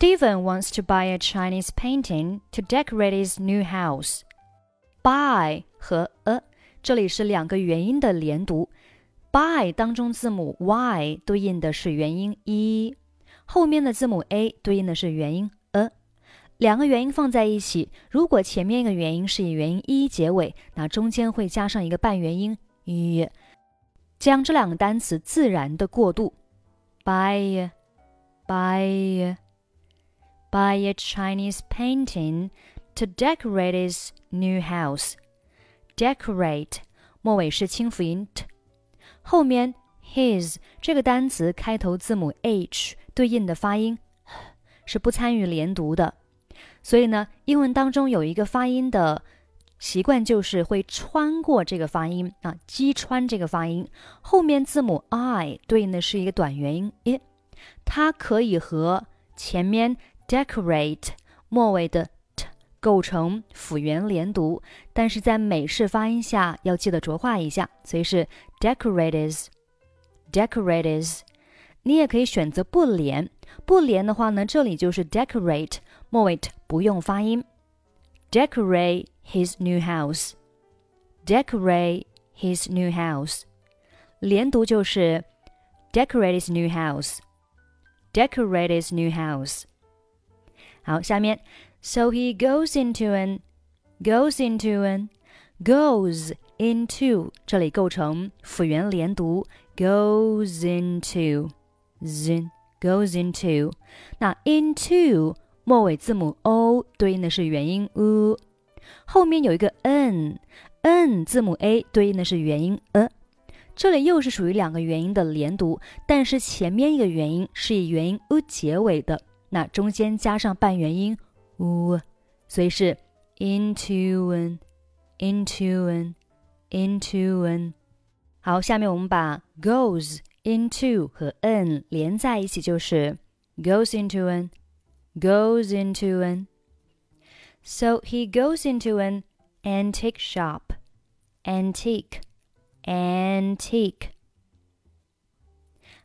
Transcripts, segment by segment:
Stephen wants to buy a Chinese painting to decorate his new house. Buy 和 a 这里是两个元音的连读。Buy 当中字母 y 对应的是元音 e，后面的字母 a 对应的是元音 a。两个元音放在一起，如果前面一个元音是以元音 e 结尾，那中间会加上一个半元音 e，将这两个单词自然的过渡。Buy，buy by a Chinese painting to decorate his new house. Decorate 末尾是清辅音 t，后面 his 这个单词开头字母 h 对应的发音是不参与连读的，所以呢，英文当中有一个发音的习惯，就是会穿过这个发音啊，击穿这个发音。后面字母 i 对应的是一个短元音 i，它可以和前面 decorate 末尾的 t 构成辅元连读，但是在美式发音下要记得浊化一下，所以是 decorates，decorates。你也可以选择不连，不连的话呢，这里就是 decorate 末尾 t 不用发音，decorate his new house，decorate his new house。连读就是 decorate his new house，decorate his new house。 好，下面，so he goes into an goes into an goes into 这里构成辅元连读，goes into z goes into 那 into 末尾字母 o 对应的是元音 u，后面有一个 n n 字母 a 对应的是元音 a，这里又是属于两个元音的连读，但是前面一个元音是以元音 u 结尾的。那中间加上半元音 u，所以是 into an，into an，into an。好，下面我们把 goes into 和 an 连在一起，就是 goes into an，goes into an。So he goes into an antique shop. Antique, antique.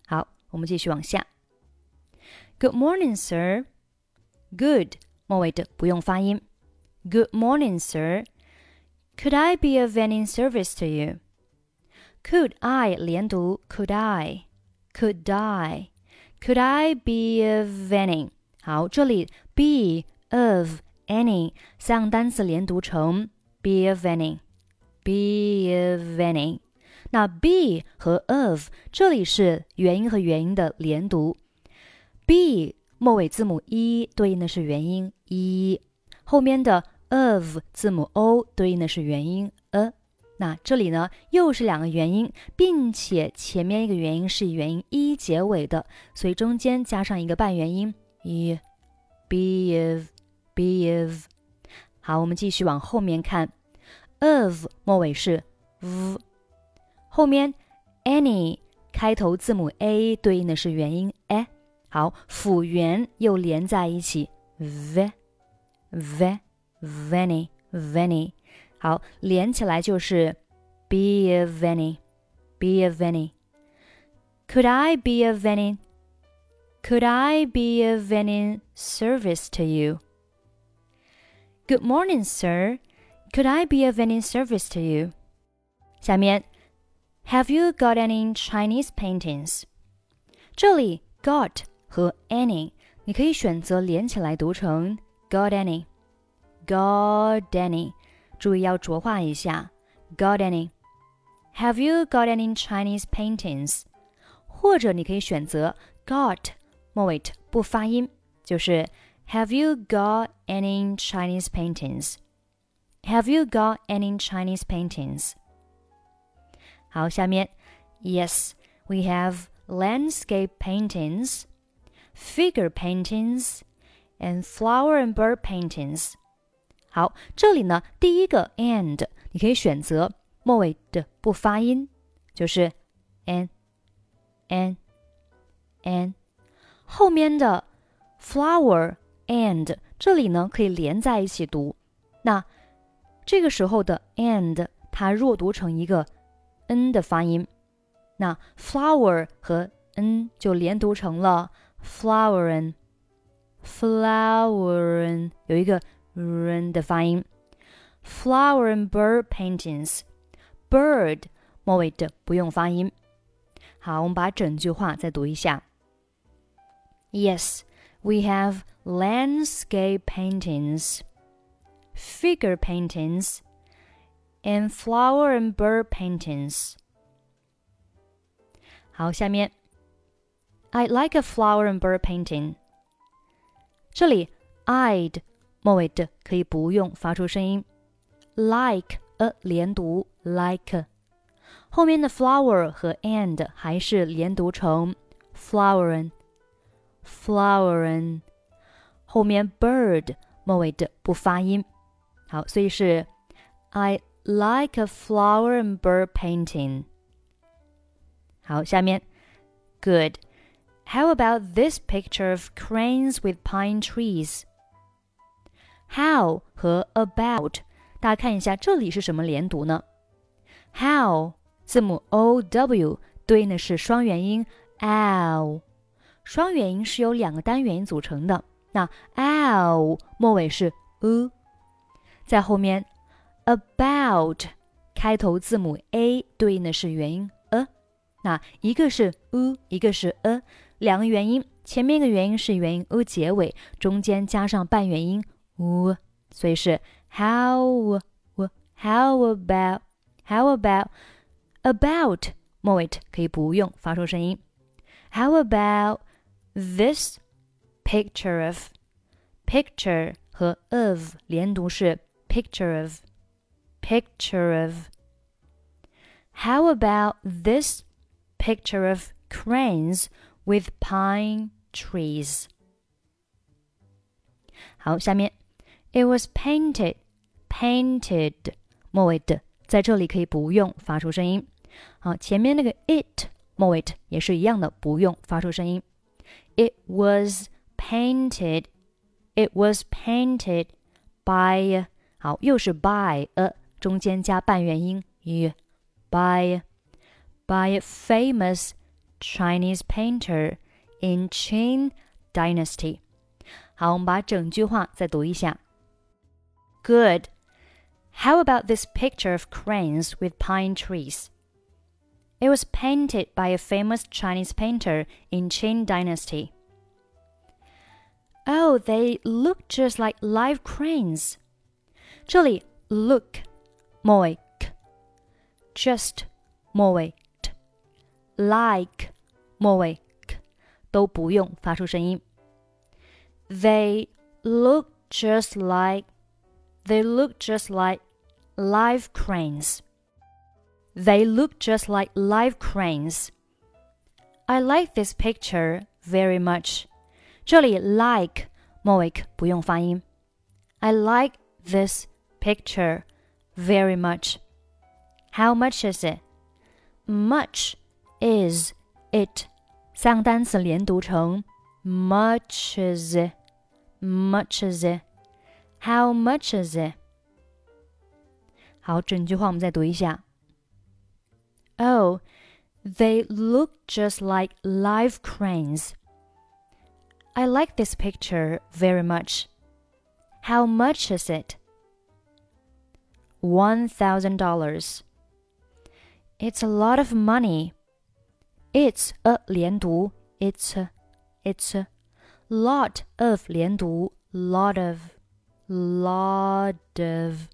好，我们继续往下。 Good morning, sir. Good 末尾的不用发音。Good morning, sir. Could I be of any service to you? Could I 连读？Could I? Could I? Could I be of any? 好，这里 be of any 三个单词连读成 be of any, be of any。那 be 和 of 这里是元音和元音的连读。 B 末尾字母 e 对应的是元音 e，后面的 of 字母 o 对应的是元音 a。那这里呢又是两个元音，并且前面一个元音是以元音 e 结尾的，所以中间加上一个半元音 e，be of，be of。好，我们继续往后面看，of 末尾是 v，后面 any 开头字母 a 对应的是元音 a。好，辅元又连在一起，v v vany vany，好，连起来就是 be of any be of any。Could I be of any? Could I be of any service to you? Good morning, sir. Could I be of any service to you? 下面，Have you got any Chinese paintings? 这里 got 和 any，你可以选择连起来读成 got any，got any，注意要浊化一下 got any。Have you got any Chinese paintings？或者你可以选择 got 末尾不发音，就是 Have you got any Chinese paintings？Have you got any Chinese paintings？好，下面 Yes, we have landscape paintings figure paintings and flower and bird paintings。好，这里呢，第一个 and 你可以选择末尾的不发音，就是 an an an。后面的 flower and 这里呢可以连在一起读。那这个时候的 and 它弱读成一个 n 的发音，那 flower 和 n 就连读成了。flowering, ，flower 有一个 n 的发音，flower and bird paintings，bird 末尾的不用发音。好，我们把整句话再读一下。Yes, we have landscape paintings, figure paintings, and flower and bird paintings. 好，下面 I'd like a flower and bird painting。这里 I'd 末尾的可以不用发出声音，like a 连读 like，后面的 flower 和 and 还是连读成 flowerin flowerin，后面 bird 末尾的不发音。好，所以是 I like a flower and bird painting。好，下面 good。 How about this picture of cranes with pine trees? How 和 about，大家看一下这里是什么连读呢？How 字母 o w 对应的是双元音 ow，双元音是由两个单元音组成的。那 ow 末尾是 u，在后面 about 开头字母 a 对应的是元音 a，那一个是 u，一个是 a。两个元音，前面一个元音是元音 u 结尾，中间加上半元音 u，所以是 how how about how about about 末尾可以不用发出声音。How about this picture of picture 和 of 连读是 picture of picture of How about this picture of cranes with pine trees. 好，下面 it was painted painted 末尾的在这里可以不用发出声音。好，前面那个 it 末尾也是一样的，不用发出声音。It was painted. It was painted by 好，又是 by a 中间加半元音 y by by a famous Chinese painter in Qing Good. How about this picture of cranes with pine trees? It was painted by a famous Chinese painter in Qing Dynasty. Oh, they look just like live cranes. 这里 look moik, just moik like 末尾 k 都不用发出声音。They look just like they look just like live cranes. They look just like live cranes. I like this picture very much. 这里 like 末尾 k 不用发音。I like this picture very much. How much is it? Much is it 三个单词连读成 much is it much is it how much is it 好，整句话我们再读一下。Oh, they look just like live cranes. I like this picture very much. How much is it? One thousand dollars. It's a lot of money. It's a 连读，It's a, It's a lot of 连读，lot of, lot of.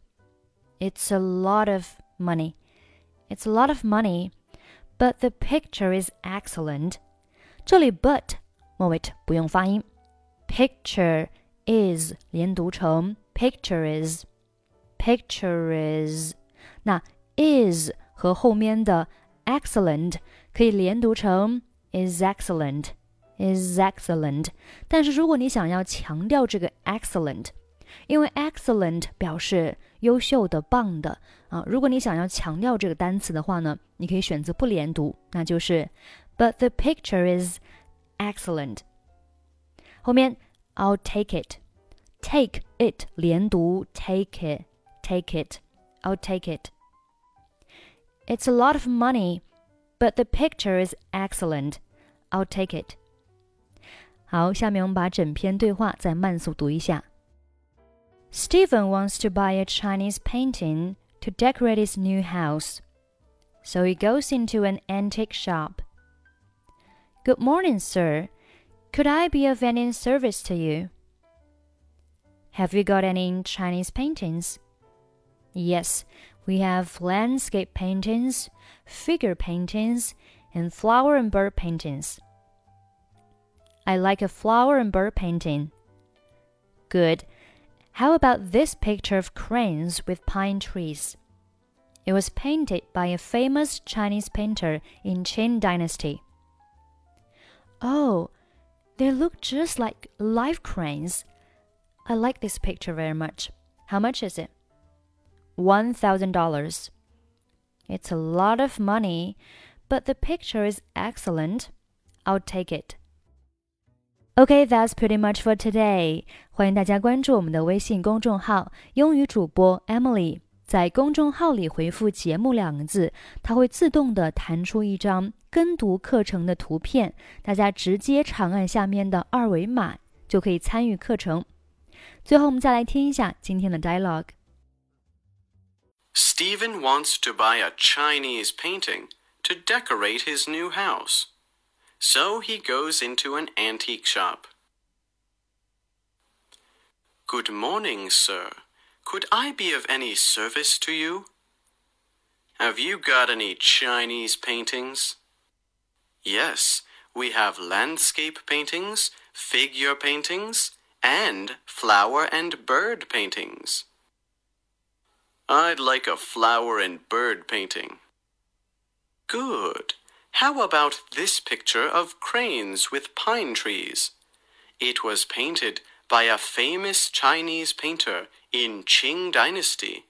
It's a lot of money. It's a lot of money, but the picture is excellent. 这里 but 末尾不用发音，picture is 连读成 picture is, picture is. 那 is 和后面的 excellent 可以连读成 is excellent is excellent。但是如果你想要强调这个 excellent，因为 excellent 表示优秀的、棒的啊，如果你想要强调这个单词的话呢，你可以选择不连读，那就是 But the picture is excellent。后面 I'll take it。take it 连读 take it take it I'll take it it's a lot of money, but the picture is excellent. I'll take it. 好，下面我们把整篇对话再慢速读一下。Steven wants to buy a Chinese painting to decorate his new house, so he goes into an antique shop. Good morning, sir. Could I be of any service to you? Have you got any Chinese paintings? Yes, we have landscape paintings, figure paintings, and flower and bird paintings. I like a flower and bird painting. Good. How about this picture of cranes with pine trees? It was painted by a famous Chinese painter in Qing Dynasty. Oh, they look just like live cranes. I like this picture very much. How much is it? One thousand dollars. It's a lot of money, but the picture is excellent. I'll take it. Okay, that's pretty much for today. 欢迎大家关注我们的微信公众号“英语主播 Emily”。在公众号里回复“节目”两个字，它会自动的弹出一张跟读课程的图片，大家直接长按下面的二维码就可以参与课程。最后，我们再来听一下今天的 dialogue。Steven wants to buy a Chinese painting to decorate his new house. So he goes into an antique shop. Good morning, sir. Could I be of any service to you? Have you got any Chinese paintings? Yes, we have landscape paintings, figure paintings, and flower and bird paintings. I'd like a flower and bird painting. Good. How about this picture of cranes with pine trees? It was painted by a famous Chinese painter in Qing Dynasty.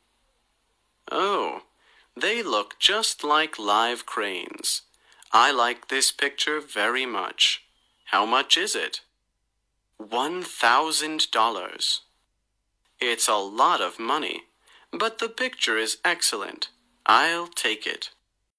Oh, they look just like live cranes. I like this picture very much. How much is it? One thousand dollars. It's a lot of money, but the picture is excellent. I'll take it.